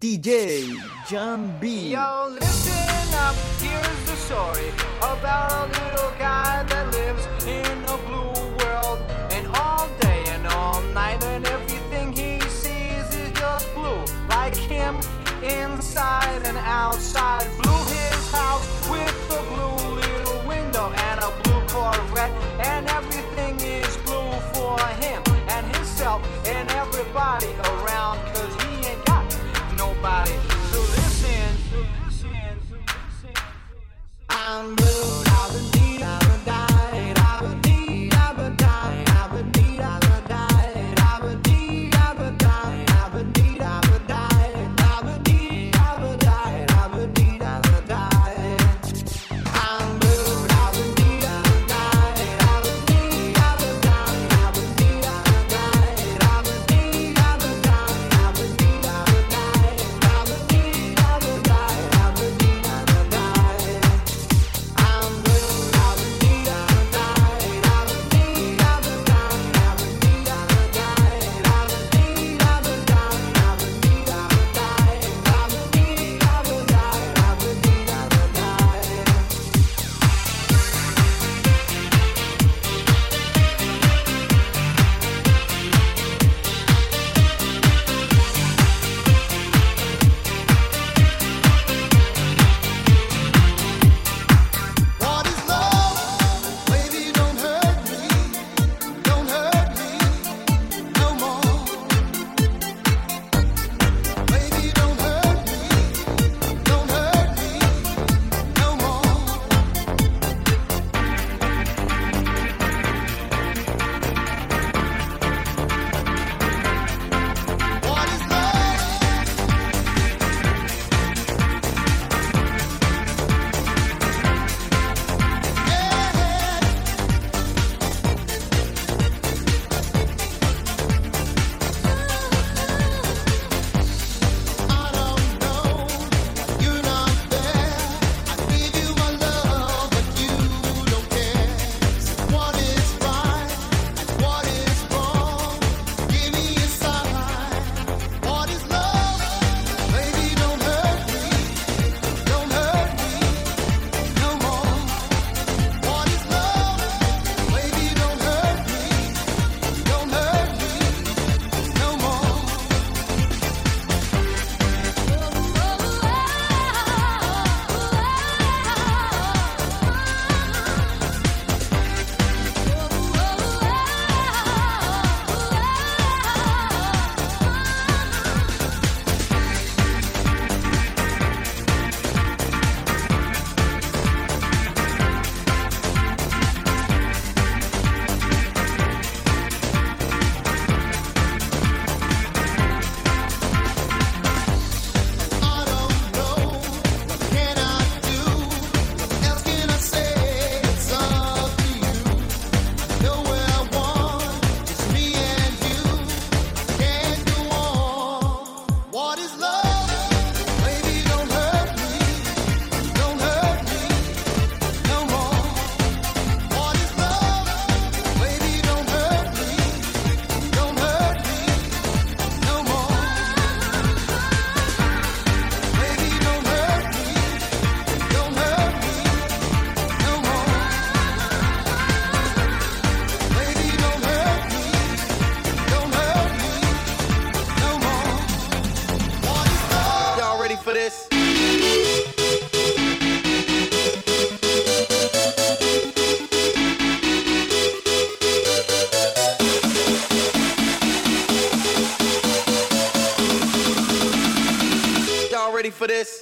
DJ GianVip. Yo, listen up. Here's the story about a little guy that lives in a blue world. And all day and all night, and everything he sees is just blue. Like him, inside and outside. His house with a blue little window and a blue Corvette. And everything is blue for him and himself and everybody around so listen. I'm blue. for this?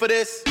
For? This